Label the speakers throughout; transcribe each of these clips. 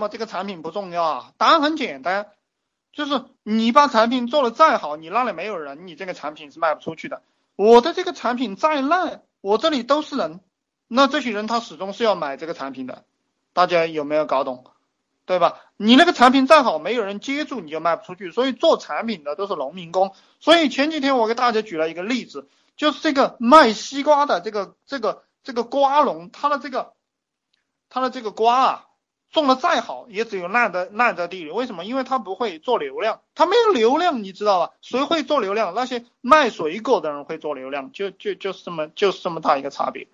Speaker 1: 么这个产品不重要啊？答案很简单，就是你把产品做的再好，你那里没有人，你这个产品是卖不出去的。我的这个产品再烂，我这里都是人，那这些人他始终是要买这个产品的。大家有没有搞懂？对吧？你那个产品再好，没有人接住，你就卖不出去。所以做产品的都是农民工。所以前几天我给大家举了一个例子，就是这个卖西瓜的这个这个这个瓜农，他的这个他的这个瓜啊，种的再好，也只有烂的烂在地里。为什么？因为他不会做流量，他没有流量，你知道吧？谁会做流量？那些卖水果的人会做流量，就就就是这么就是这么大一个差别。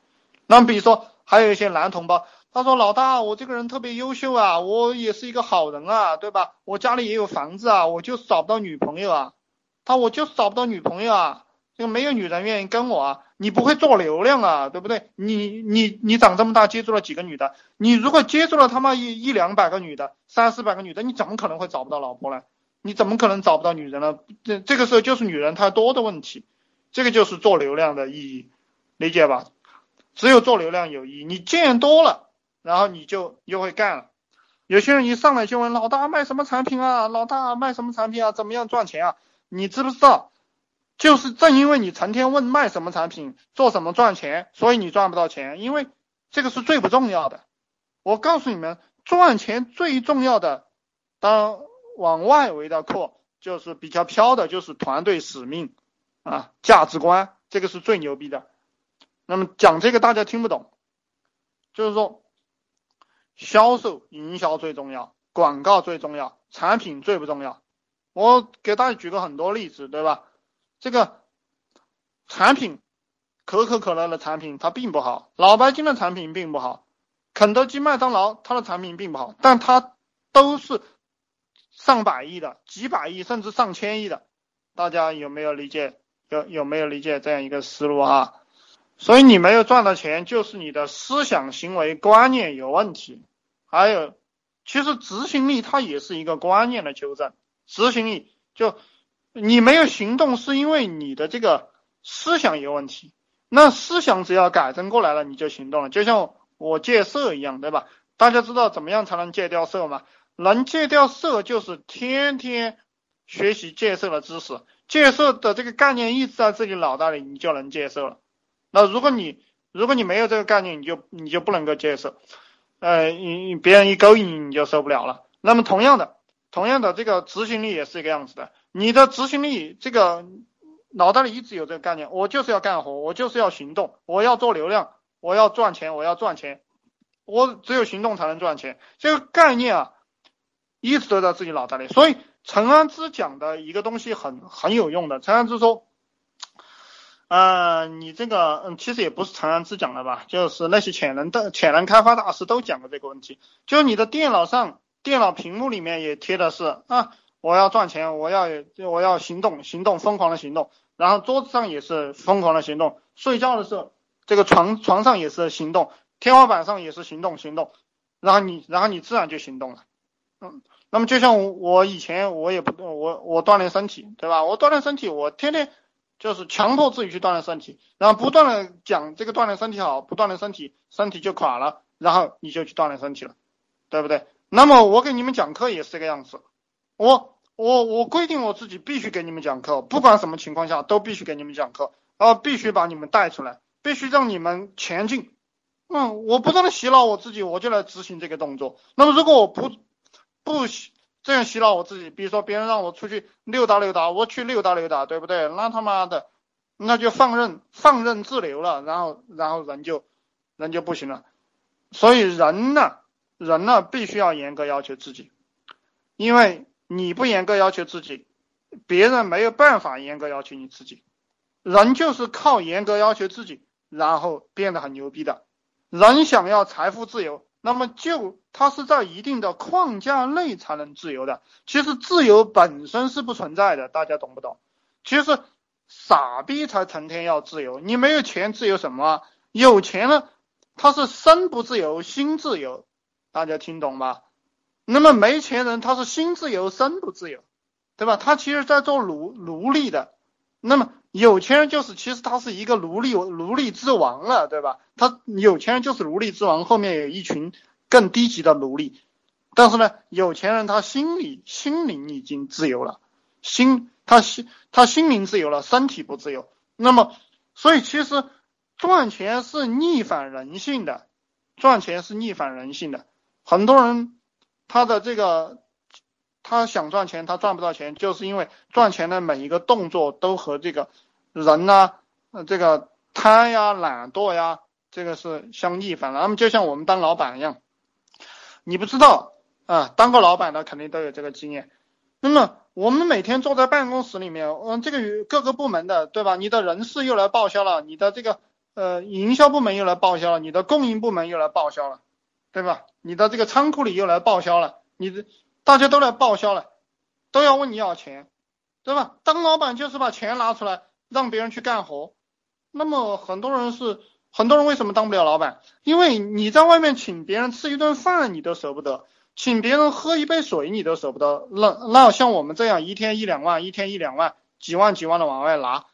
Speaker 1: 那比如说还有一些男同胞。他说：“老大，我这个人特别优秀啊，我也是一个好人啊，对吧？我家里也有房子啊，我就找不到女朋友啊。他我就找不到女朋友啊，这个没有女人愿意跟我啊。你不会做流量啊，对不对？你你你长这么大接触了几个女的？你如果接触了他妈一一两百个女的，三四百个女的，你怎么可能会找不到老婆呢？你怎么可能找不到女人呢？这这个时候就是女人太多的问题，这个就是做流量的意义，理解吧？只有做流量有意义，你见多了。”然后你就又会干了，有些人一上来就问老大卖什么产品啊？老大卖什么产品啊？怎么样赚钱啊？你知不知道？就是正因为你成天问卖什么产品、做什么赚钱，所以你赚不到钱，因为这个是最不重要的。我告诉你们，赚钱最重要的，当往外围的扩，就是比较飘的，就是团队使命啊、价值观，这个是最牛逼的。那么讲这个大家听不懂，就是说。销售、营销最重要，广告最重要，产品最不重要。我给大家举个很多例子，对吧？这个产品，可口可乐的产品它并不好，老白金的产品并不好，肯德基、麦当劳它的产品并不好，但它都是上百亿的、几百亿甚至上千亿的。大家有没有理解？有有没有理解这样一个思路啊？所以你没有赚到钱，就是你的思想、行为、观念有问题。还有，其实执行力它也是一个观念的纠正。执行力就你没有行动，是因为你的这个思想有问题。那思想只要改正过来了，你就行动了。就像我戒色一样，对吧？大家知道怎么样才能戒掉色吗？能戒掉色，就是天天学习戒色的知识。戒色的这个概念一直在自己脑袋里，你就能戒色了。那如果你如果你没有这个概念，你就你就不能够戒色，呃，你你别人一勾引你，你就受不了了。那么同样的，同样的这个执行力也是一个样子的。你的执行力，这个脑袋里一直有这个概念，我就是要干活，我就是要行动，我要做流量，我要赚钱，我要赚钱，我只有行动才能赚钱。这个概念啊，一直都在自己脑袋里。所以陈安之讲的一个东西很很有用的。陈安之说。嗯，你这个嗯，其实也不是陈安之讲的吧？就是那些潜能的潜能开发大师都讲过这个问题。就是你的电脑上，电脑屏幕里面也贴的是啊，我要赚钱，我要我要行动，行动，疯狂的行动。然后桌子上也是疯狂的行动，睡觉的时候，这个床床上也是行动，天花板上也是行动，行动。然后你，然后你自然就行动了。嗯，那么就像我以前我也不我我锻炼身体，对吧？我锻炼身体，我天天。就是强迫自己去锻炼身体，然后不断的讲这个锻炼身体好，不锻炼身体身体就垮了，然后你就去锻炼身体了，对不对？那么我给你们讲课也是这个样子，我我我规定我自己必须给你们讲课，不管什么情况下都必须给你们讲课，然后，必须把你们带出来，必须让你们前进，嗯，我不断的洗脑我自己，我就来执行这个动作。那么如果我不不洗。这样洗脑我自己，比如说别人让我出去溜达溜达，我去溜达溜达，对不对？那他妈的，那就放任放任自流了，然后然后人就人就不行了。所以人呢，人呢必须要严格要求自己，因为你不严格要求自己，别人没有办法严格要求你自己。人就是靠严格要求自己，然后变得很牛逼的。人想要财富自由。那么就它是在一定的框架内才能自由的，其实自由本身是不存在的，大家懂不懂？其实傻逼才成天要自由，你没有钱自由什么？有钱了，他是身不自由心自由，大家听懂吗？那么没钱人他是心自由身不自由，对吧？他其实在做奴奴隶的，那么。有钱人就是，其实他是一个奴隶奴隶之王了，对吧？他有钱人就是奴隶之王，后面有一群更低级的奴隶，但是呢，有钱人他心里心灵已经自由了，心他心他心灵自由了，身体不自由。那么，所以其实赚钱是逆反人性的，赚钱是逆反人性的。很多人他的这个他想赚钱，他赚不到钱，就是因为赚钱的每一个动作都和这个人呐，这个贪呀、懒惰呀，这个是相逆反的。那么就像我们当老板一样，你不知道啊，当过老板的肯定都有这个经验。那么我们每天坐在办公室里面，嗯，这个各个部门的，对吧？你的人事又来报销了，你的这个呃营销部门又来报销了，你的供应部门又来报销了，对吧？你的这个仓库里又来报销了，你的大家都来报销了，都要问你要钱，对吧？当老板就是把钱拿出来让别人去干活。那么很多人是，很多人为什么当不了老板？因为你在外面请别人吃一顿饭，你都舍不得。请别人喝一杯水你都舍不得，那那像我们这样一天一两万，一天一两万，几万几万的往外拿，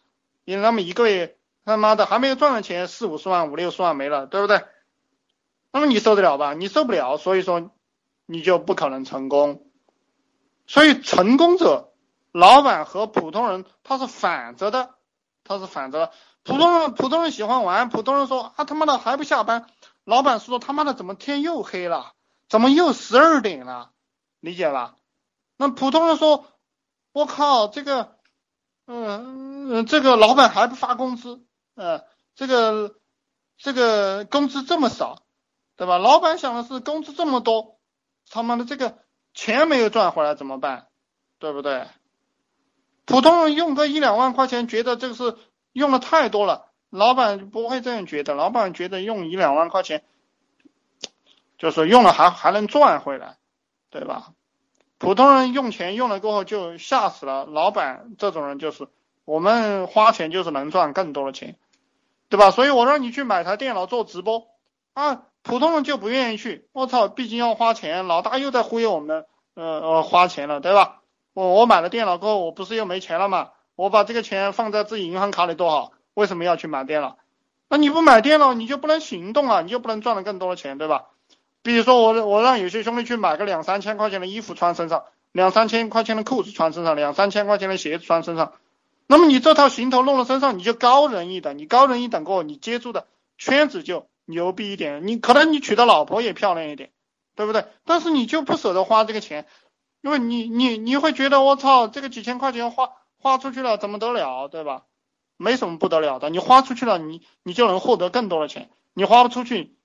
Speaker 1: 你那么一个月他妈的还没有赚的钱四五十万五六十万没了，对不对？那么你受得了吧？你受不了，所以说你就不可能成功。所以成功者，老板和普通人他是反着的，他是反着的。普通人普通人喜欢玩，普通人说啊他妈的还不下班，老板说他妈的怎么天又黑了？怎么又十二点了？理解吧？那普通人说：“我靠，这个，嗯，这个老板还不发工资，呃，这个，这个工资这么少，对吧？老板想的是工资这么多，他妈的这个钱没有赚回来怎么办？对不对？普通人用个一两万块钱，觉得这个是用的太多了，老板不会这样觉得，老板觉得用一两万块钱。”就是用了还还能赚回来，对吧？普通人用钱用了过后就吓死了，老板这种人就是我们花钱就是能赚更多的钱，对吧？所以我让你去买台电脑做直播啊，普通人就不愿意去。我操，毕竟要花钱，老大又在忽悠我们，呃呃花钱了，对吧？我我买了电脑过后，我不是又没钱了吗？我把这个钱放在自己银行卡里多好，为什么要去买电脑？那你不买电脑，你就不能行动啊，你就不能赚了更多的钱，对吧？比如说我我让有些兄弟去买个两三千块钱的衣服穿身上，两三千块钱的裤子穿身上，两三千块钱的鞋子穿身上，那么你这套行头弄到身上，你就高人一等，你高人一等过后，你接触的圈子就牛逼一点，你可能你娶的老婆也漂亮一点，对不对？但是你就不舍得花这个钱，因为你你你会觉得我操，这个几千块钱花花出去了怎么得了，对吧？没什么不得了的，你花出去了，你你就能获得更多的钱，你花不出去。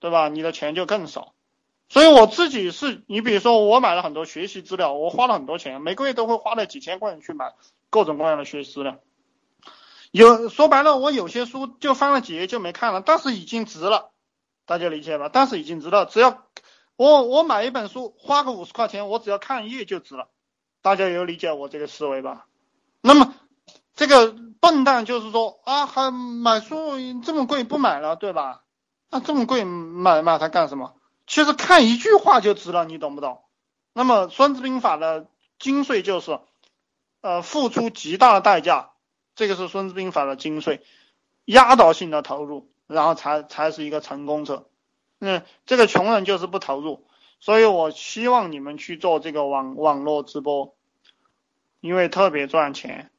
Speaker 1: 对吧？你的钱就更少，所以我自己是，你比如说我买了很多学习资料，我花了很多钱，每个月都会花了几千块钱去买各种各样的学习资料。有说白了，我有些书就翻了几页就没看了，但是已经值了，大家理解吧？但是已经值了，只要我我买一本书花个五十块钱，我只要看一页就值了，大家有理解我这个思维吧？那么这个笨蛋就是说啊，还买书这么贵不买了，对吧？那这么贵买买它干什么？其实看一句话就值了，你懂不懂？那么《孙子兵法》的精髓就是，呃，付出极大的代价，这个是《孙子兵法》的精髓，压倒性的投入，然后才才是一个成功者。嗯，这个穷人就是不投入，所以我希望你们去做这个网网络直播，因为特别赚钱。